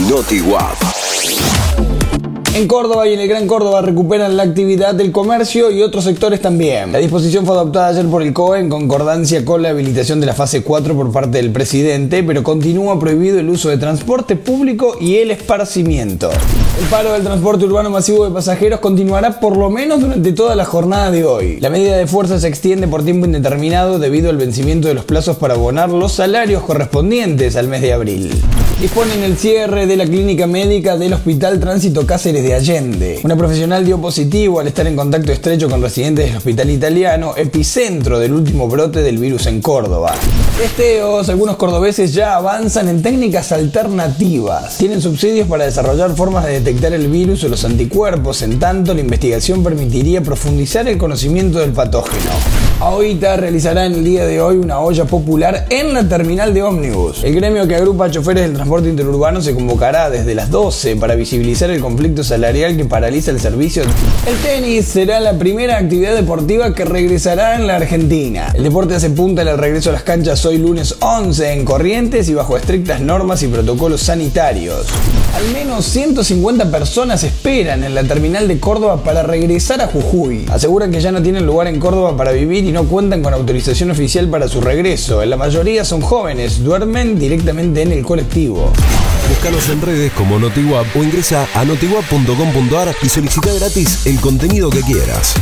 NotiWap. En Córdoba y en el Gran Córdoba recuperan la actividad del comercio y otros sectores también. La disposición fue adoptada ayer por el COE en concordancia con la habilitación de la fase 4 por parte del presidente, pero continúa prohibido el uso de transporte público y el esparcimiento. El paro del transporte urbano masivo de pasajeros continuará por lo menos durante toda la jornada de hoy. La medida de fuerza se extiende por tiempo indeterminado debido al vencimiento de los plazos para abonar los salarios correspondientes al mes de abril. Disponen el cierre de la clínica médica del Hospital Tránsito Cáceres de Allende. Una profesional dio positivo al estar en contacto estrecho con residentes del hospital italiano, epicentro del último brote del virus en Córdoba. Testeos, algunos cordobeses ya avanzan en técnicas alternativas. Tienen subsidios para desarrollar formas de detectar el virus o los anticuerpos, en tanto la investigación permitiría profundizar el conocimiento del patógeno. AOITA realizará en el día de hoy una olla popular en la terminal de ómnibus. El gremio que agrupa choferes del transporte interurbano se convocará desde las 12 para visibilizar el conflicto salarial que paraliza el servicio. El tenis será la primera actividad deportiva que regresará en la Argentina. El deporte hace punta al regreso a las canchas hoy lunes 11 en Corrientes y bajo estrictas normas y protocolos sanitarios. Al menos 150 personas esperan en la terminal de Córdoba para regresar a Jujuy. Aseguran que ya no tienen lugar en Córdoba para vivir y no cuentan con autorización oficial para su regreso. La mayoría son jóvenes, duermen directamente en el colectivo. Búscanos en redes como NotiWap o ingresa a notiwap.com.ar y solicita gratis el contenido que quieras.